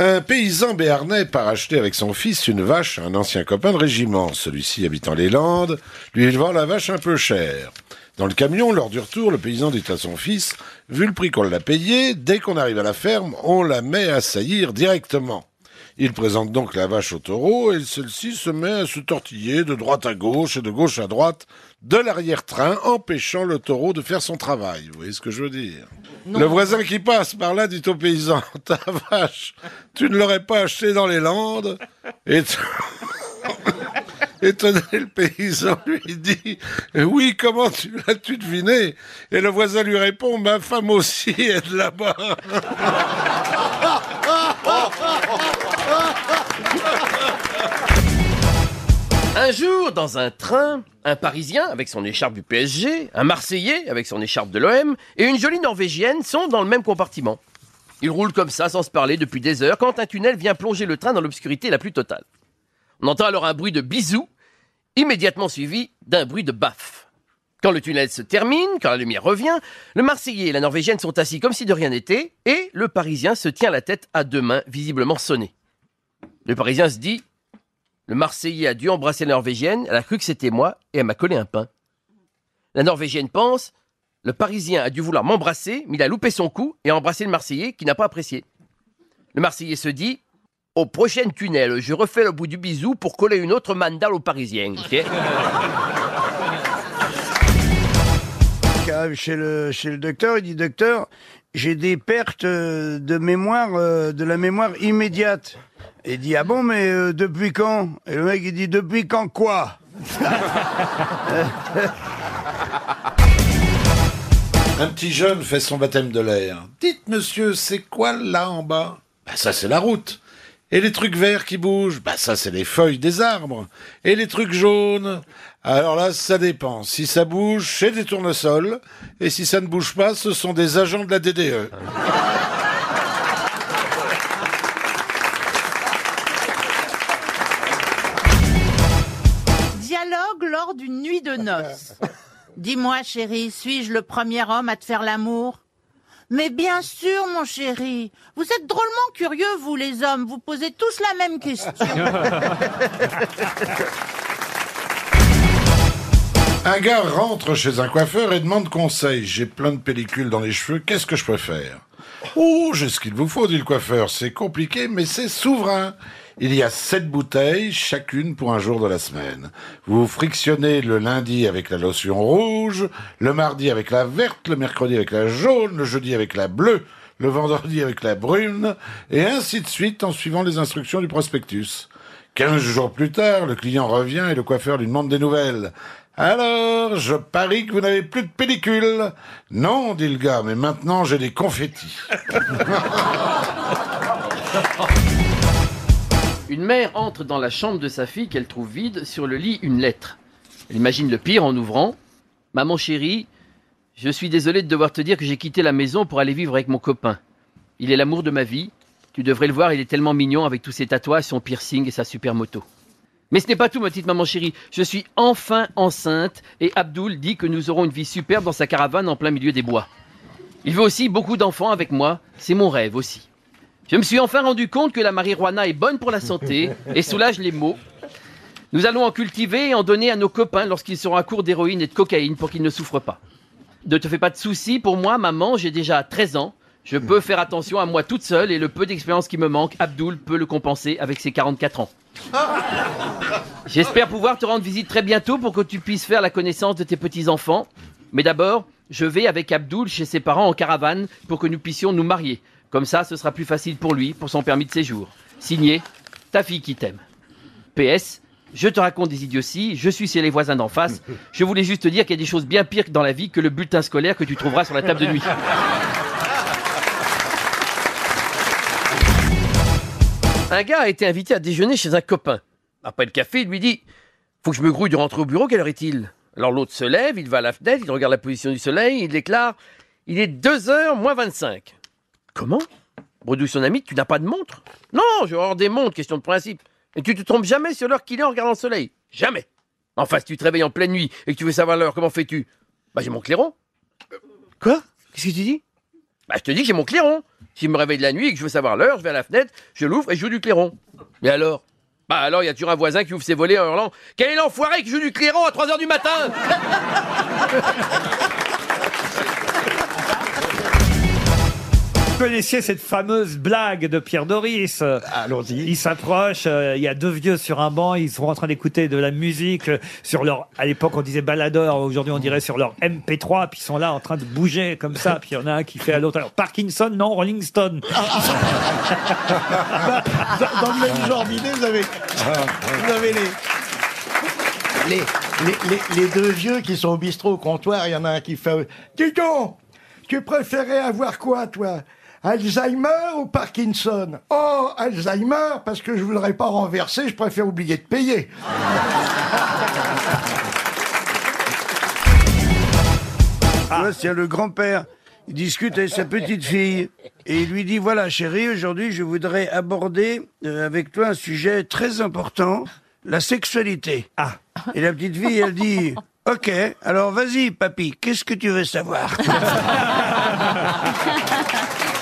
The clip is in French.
Un paysan béarnais part acheter avec son fils une vache à un ancien copain de régiment. Celui-ci habitant les Landes, lui vend la vache un peu chère. Dans le camion, lors du retour, le paysan dit à son fils, vu le prix qu'on l'a payé, dès qu'on arrive à la ferme, on la met à saillir directement. Il présente donc la vache au taureau et celle-ci se met à se tortiller de droite à gauche et de gauche à droite de l'arrière-train, empêchant le taureau de faire son travail. Vous voyez ce que je veux dire? Le voisin qui passe par là dit au paysan, ta vache, tu ne l'aurais pas achetée dans les Landes? Et Étonné, le paysan lui dit Oui, comment tu l'as-tu deviné? Et le voisin lui répond Ma femme aussi est de là-bas. Un jour, dans un train, un Parisien avec son écharpe du PSG, un Marseillais avec son écharpe de l'OM et une jolie Norvégienne sont dans le même compartiment. Ils roulent comme ça sans se parler depuis des heures quand un tunnel vient plonger le train dans l'obscurité la plus totale. On entend alors un bruit de bisous, immédiatement suivi d'un bruit de baffe. Quand le tunnel se termine, quand la lumière revient, le Marseillais et la Norvégienne sont assis comme si de rien n'était, et le Parisien se tient la tête à deux mains, visiblement sonnées. Le Parisien se dit Le Marseillais a dû embrasser la Norvégienne, elle a cru que c'était moi, et elle m'a collé un pain. La Norvégienne pense Le Parisien a dû vouloir m'embrasser, mais il a loupé son coup et embrassé le Marseillais qui n'a pas apprécié. Le Marseillais se dit Au prochain tunnel, je refais le bout du bisou pour coller une autre mandale au Parisien. chez le, chez le docteur, il dit Docteur, j'ai des pertes euh, de mémoire, euh, de la mémoire immédiate. Il dit Ah bon, mais euh, depuis quand? Et le mec il dit Depuis quand quoi? Un petit jeune fait son baptême de l'air. Dites, monsieur, c'est quoi là en bas? Bah ça c'est la route. Et les trucs verts qui bougent? Bah ça c'est les feuilles des arbres. Et les trucs jaunes? Alors là, ça dépend. Si ça bouge, c'est des tournesols. Et si ça ne bouge pas, ce sont des agents de la. DDE. Noces. Dis-moi, chérie, suis-je le premier homme à te faire l'amour? Mais bien sûr, mon chéri. Vous êtes drôlement curieux, vous les hommes. Vous posez tous la même question. Un gars rentre chez un coiffeur et demande conseil. J'ai plein de pellicules dans les cheveux, qu'est-ce que je peux faire? Oh, j'ai ce qu'il vous faut, dit le coiffeur. C'est compliqué, mais c'est souverain. Il y a sept bouteilles, chacune pour un jour de la semaine. Vous frictionnez le lundi avec la lotion rouge, le mardi avec la verte, le mercredi avec la jaune, le jeudi avec la bleue, le vendredi avec la brune, et ainsi de suite en suivant les instructions du prospectus. Quinze jours plus tard, le client revient et le coiffeur lui demande des nouvelles. Alors, je parie que vous n'avez plus de pellicule. Non, dit le gars, mais maintenant j'ai des confettis. Une mère entre dans la chambre de sa fille qu'elle trouve vide, sur le lit une lettre. Elle imagine le pire en ouvrant. Maman chérie, je suis désolé de devoir te dire que j'ai quitté la maison pour aller vivre avec mon copain. Il est l'amour de ma vie. Tu devrais le voir, il est tellement mignon avec tous ses tatouages, son piercing et sa super moto. Mais ce n'est pas tout, ma petite maman chérie. Je suis enfin enceinte et Abdoul dit que nous aurons une vie superbe dans sa caravane en plein milieu des bois. Il veut aussi beaucoup d'enfants avec moi. C'est mon rêve aussi. Je me suis enfin rendu compte que la marijuana est bonne pour la santé et soulage les maux. Nous allons en cultiver et en donner à nos copains lorsqu'ils seront à court d'héroïne et de cocaïne pour qu'ils ne souffrent pas. Ne te fais pas de soucis, pour moi, maman, j'ai déjà 13 ans. Je peux faire attention à moi toute seule et le peu d'expérience qui me manque, Abdoul peut le compenser avec ses 44 ans. J'espère pouvoir te rendre visite très bientôt pour que tu puisses faire la connaissance de tes petits-enfants. Mais d'abord, je vais avec Abdoul chez ses parents en caravane pour que nous puissions nous marier. Comme ça, ce sera plus facile pour lui, pour son permis de séjour. Signé, ta fille qui t'aime. PS, je te raconte des idioties, je suis chez les voisins d'en face. Je voulais juste te dire qu'il y a des choses bien pires dans la vie que le bulletin scolaire que tu trouveras sur la table de nuit. Un gars a été invité à déjeuner chez un copain. Après le café, il lui dit Faut que je me grouille de rentrer au bureau, quelle heure est-il? Alors l'autre se lève, il va à la fenêtre, il regarde la position du soleil, il déclare Il est 2h moins 25. Comment? Bredouille son ami, tu n'as pas de montre? Non, je vais avoir des montres, question de principe. Et tu te trompes jamais sur l'heure qu'il est en regardant le soleil Jamais Enfin, si tu te réveilles en pleine nuit et que tu veux savoir l'heure, comment fais-tu? Bah, j'ai mon clairon. Quoi? Qu'est-ce que tu dis? Bah, je te dis que j'ai mon clairon. S'il me réveille de la nuit et que je veux savoir l'heure, je vais à la fenêtre, je l'ouvre et je joue du clairon. Mais alors? Bah alors, il y a toujours un voisin qui ouvre ses volets en hurlant. Quel est l'enfoiré qui joue du clairon à 3h du matin? Connaissiez cette fameuse blague de Pierre Doris Allons-y. Il s'approche, euh, il y a deux vieux sur un banc, ils sont en train d'écouter de la musique euh, sur leur, à l'époque on disait baladeur, aujourd'hui on dirait sur leur MP3, puis ils sont là en train de bouger comme ça, puis il y en a un qui fait à l'autre, alors Parkinson, non, Rolling Stone. Dans, dans le même genre d'idée, vous avez, vous avez les, les, les, les- les deux vieux qui sont au bistrot au comptoir. Il y en a un qui fait Dis donc, tu préférais avoir quoi, toi? Alzheimer ou Parkinson? Oh, Alzheimer, parce que je voudrais pas renverser, je préfère oublier de payer. Tu vois, c'est le grand-père. Il discute avec sa petite fille et il lui dit voilà chérie aujourd'hui je voudrais aborder euh, avec toi un sujet très important la sexualité. Ah. Et la petite fille elle dit ok alors vas-y papy qu'est-ce que tu veux savoir?